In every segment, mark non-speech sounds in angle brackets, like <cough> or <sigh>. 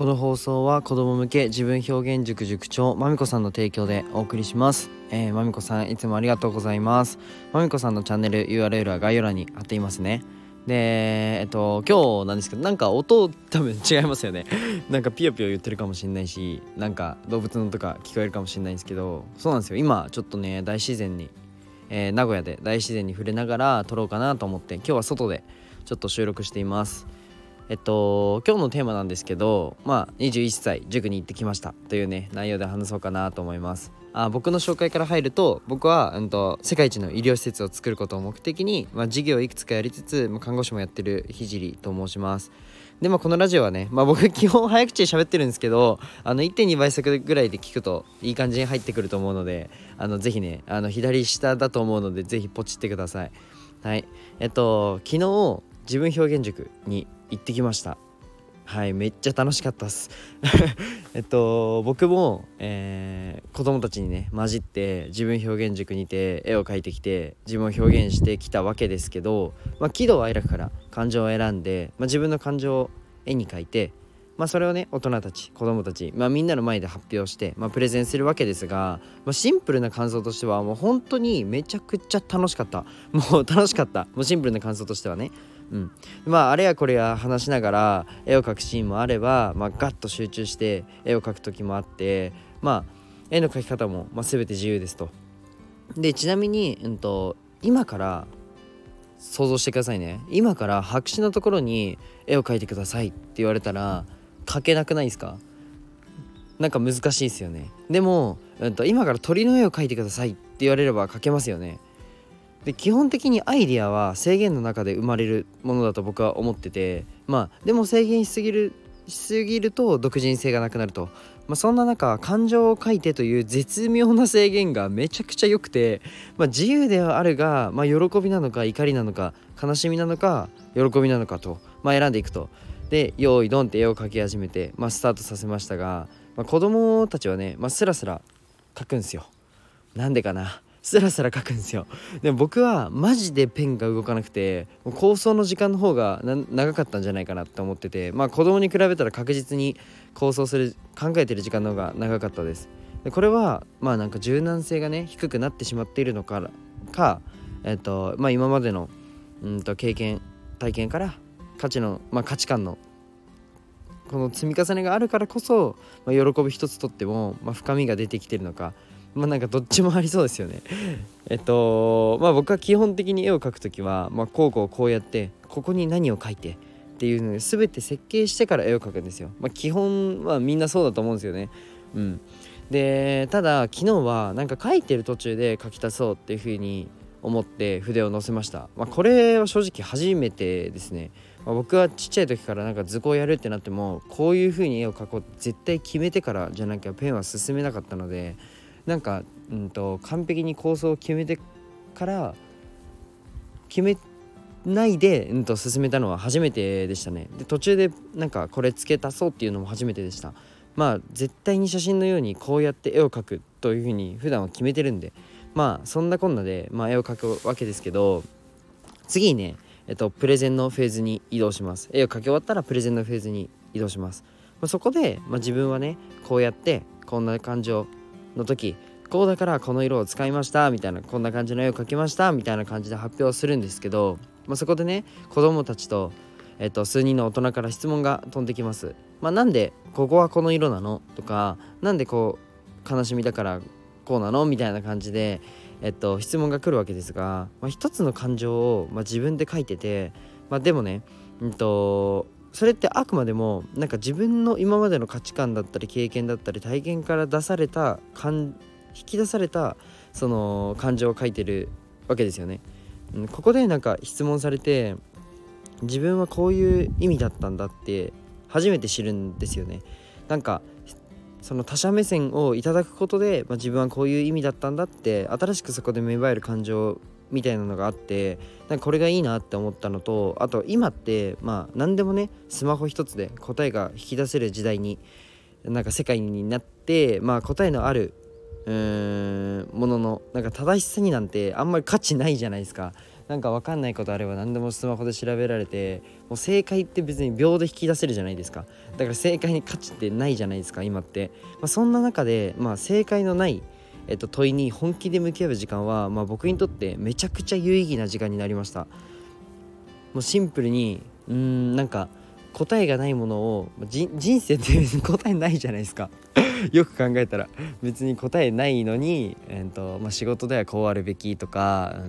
この放送は子供向け自分表現塾塾長まみこさんの提供でお送りします、えー、まみこさんいつもありがとうございます。まみこさんのチャンネル URL は概要欄に貼っていますね。でえっと今日なんですけどなんか音多分違いますよね。<laughs> なんかピヨピヨ言ってるかもしれないしなんか動物の音とか聞こえるかもしれないんですけどそうなんですよ。今ちょっとね大自然に、えー、名古屋で大自然に触れながら撮ろうかなと思って今日は外でちょっと収録しています。えっと今日のテーマなんですけどまあ21歳塾に行ってきましたというね内容で話そうかなと思います。あ僕の紹介から入ると僕は、うんと、世界一の医療施設を作ることを目的に、まあ、事業をいくつかやりつつ、まあ、看護師もやってる聖と申します。でまあこのラジオはね、まあ、僕基本早口で喋ってるんですけどあの1.2倍速ぐらいで聞くといい感じに入ってくると思うのであのぜひねあの左下だと思うのでぜひポチってください。はい。えっと昨日自分表現塾に行ってきました。はいめっちゃ楽しかったっす。<laughs> えっと僕も、えー、子供たちにね混じって自分表現塾にて絵を描いてきて自分を表現してきたわけですけど、まあ、喜怒哀楽から感情を選んで、まあ、自分の感情を絵に描いてまあ、それをね大人たち子供たち、まあ、みんなの前で発表して、まあ、プレゼンするわけですが、まあ、シンプルな感想としてはもう本当にめちゃくちゃ楽しかった。<laughs> もう楽しかった。もうシンプルな感想としてはね。うん、まああれやこれや話しながら絵を描くシーンもあれば、まあ、ガッと集中して絵を描く時もあってまあ絵の描き方も、まあ、全て自由ですと。でちなみに、うんと、今から想像してくださいね。今から白紙のところに絵を描いてくださいって言われたら描けなくないですか？なんか難しいですよね。でも、うんと今から鳥の絵を描いてくださいって言われれば描けますよね。で基本的にアイディアは制限の中で生まれるものだと僕は思っててまあでも制限しすぎるしすぎると独人性がなくなると、まあ、そんな中感情を書いてという絶妙な制限がめちゃくちゃ良くて、まあ、自由ではあるが、まあ、喜びなのか怒りなのか悲しみなのか喜びなのかと、まあ、選んでいくと。で用意ドンって絵を描き始めて、まあ、スタートさせましたが、まあ、子供たちはね、まあ、スラスラ描くんですよ。なんでかな。スラスラ書くんですよ。でも僕はマジでペンが動かなくて構想の時間の方が長かったんじゃないかなって思っててまあ子供に比べたら確実に構想する考えてる時間の方が長かったです。でこれはまあなんか柔軟性がね低くなってしまっているのかかえっとまあ今までのうんと経験体験から価値の、まあ、価値観のこの積み重ねがあるからこそ、まあ、喜び一つとっても、まあ、深みが出てきてるのかまあなんかどっちもありそうですよね。<laughs> えっとまあ僕は基本的に絵を描く時は、まあ、こうこうこうやってここに何を描いてっていうのを全て設計してから絵を描くんですよ。まあ、基本はみんなそうだと思うんですよね。うん、でただ昨日はなんか描いてる途中で描き足そうっていう風に思って筆を載せました。まあ、これは正直初めてですね。まあ、僕はちっちゃい時からなんか図工やるってなってもこういう風に絵を描こうって絶対決めてからじゃなきゃペンは進めなかったのでなんか、うんと、完璧に構想を決めてから決めないで、うん、と進めたのは初めてでしたね。で途中でなんかこれ付け足そうっていうのも初めてでした。まあ絶対に写真のようにこうやって絵を描くというふうに普段は決めてるんでまあそんなこんなで、まあ、絵を描くわけですけど次にねえっとプレゼンのフェーズに移動します。絵を描き終わったらプレゼンのフェーズに移動します、まあ、そこで、まあ、自分はねこうやってこんな感じをの時こうだからこの色を使いましたみたいなこんな感じの絵を描きましたみたいな感じで発表するんですけど、まあ、そこでね子供たちと、えっと、数人の大人から質問が飛んできます。まあ、なんでここはこの色なの？とか何でこう悲しみだからこうなの？みたいな感じで、えっと、質問が来るわけですが、まあ、一つの感情を、まあ、自分で書いてて、まあ、でもね、うんとそれってあくまでもなんか自分の今までの価値観だったり経験だったり体験から出された感引き出されたその感情を書いてるわけですよね。ここでなんか質問されて自分はこういう意味だったんだって初めて知るんですよね。なんかその他者目線をいただくことで、まあ、自分はこういう意味だったんだって新しくそこで芽生える感情みたいなのがあってなんかこれがいいなって思ったのとあと今ってまあ何でもねスマホ一つで答えが引き出せる時代になんか世界になってまあ答えのあるうーんもののなんか正しさになんてあんまり価値ないじゃないですか。なんか分かんないことあれば何でもスマホで調べられてもう正解って別に秒で引き出せるじゃないですか。だから正解に価値ってないじゃないですか今って、まあ、そんな中で、まあ、正解のないえっと、問いに本気で向き合う時間は、まあ、僕にとってめちゃくちゃ有意義な時間になりました。もうシンプルにうんなんか答えがないものを人生って <laughs> 答えないじゃないですか。<laughs> よく考えたら。別に答えないのに、えーとまあ、仕事ではこうあるべきとか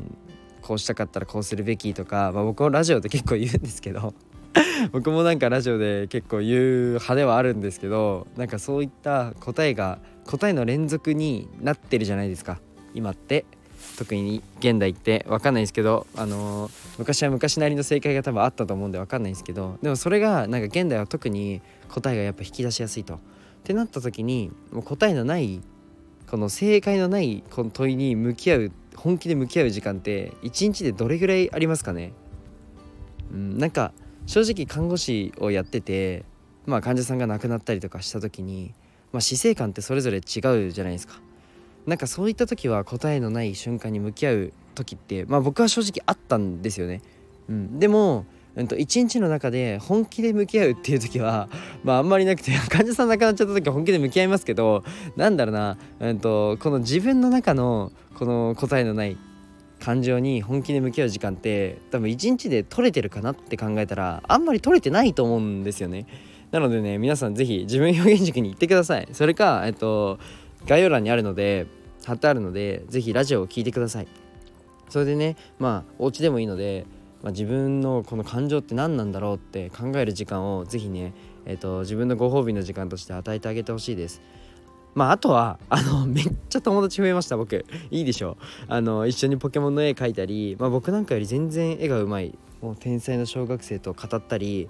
こうしたかったらこうするべきとか、まあ、僕もラジオで結構言うんですけど。<laughs> 僕もなんかラジオで結構言う派ではあるんですけどなんかそういった答えが答えの連続になってるじゃないですか。今って。特に現代って。分かんないですけど、あのー、昔は昔なりの正解が多分あったと思うんで分かんないんですけどでもそれがなんか現代は特に答えがやっぱ引き出しやすいと。ってなった時にもう答えのないこの正解のないこの問いに向き合う本気で向き合う時間って一日でどれぐらいありますかね。うんなんか正直看護師をやっててまあ患者さんが亡くなったりとかした時にまあ死生観ってそれぞれ違うじゃないですかなんかそういった時は答えのない瞬間に向き合う時ってまあ僕は正直あったんですよね。うん、でもうんと、一日の中で本気で向き合うっていう時は、<laughs> まあ、あんまりなくて <laughs> 患者さん亡くなっちゃった時は本気で向き合いますけどなんだろうな、うんと、この自分の中のこの答えのない感情に本気で向き合う時間って多分一日で取れてるかなって考えたらあんまり取れてないと思うんですよね。なのでね皆さん是非自分表現軸に行ってください。それか、えっと概要欄にあるので貼ってあるので是非ラジオを聴いてください。それでねまあお家でもいいので、まあ、自分のこの感情って何なんだろうって考える時間を是非ね、えーと、自分のご褒美の時間として与えてあげてほしいです。まああとはあの <laughs> めっちゃ友達増えました僕。いいでしょ？あの一緒にポケモンの絵描いたり、まあ、僕なんかより全然絵がうまいもう天才の小学生と語ったり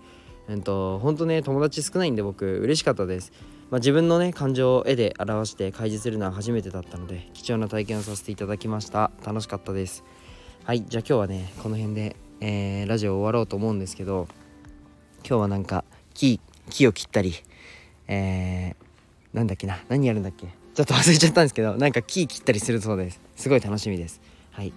えっと本当ね友達少ないんで僕嬉しかったです。まあ、自分のね感情を絵で表して開示するのは初めてだったので貴重な体験をさせていただきました。楽しかったです。はいじゃあ今日はねこの辺で、えー、ラジオ終わろうと思うんですけど今日はなんか木木を切ったりえー、なんだっけな何やるんだっけ？ちょっと忘れちゃったんですけどなんか木切ったりするそうです。すごい楽しみです。はい。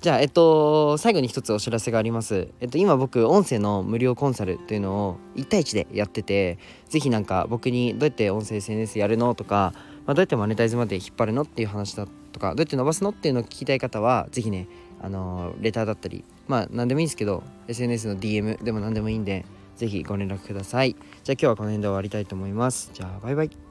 じゃあ、えっと、最後に一つお知らせがあります。えっと、今僕、音声の無料コンサルっていうのを1対1でやってて、是非なんか僕にどうやって音声 SNS やるのとか、まあ、どうやってマネタイズまで引っ張るのっていう話だとか、どうやって伸ばすのっていうのを聞きたい方は、是非ね、あの、レターだったり、まあ、何でもいいんですけど、SNS の DM でも何でもいいんで、是非ご連絡ください。じゃあ今日はこの辺で終わりたいと思います。じゃあ、バイバイ。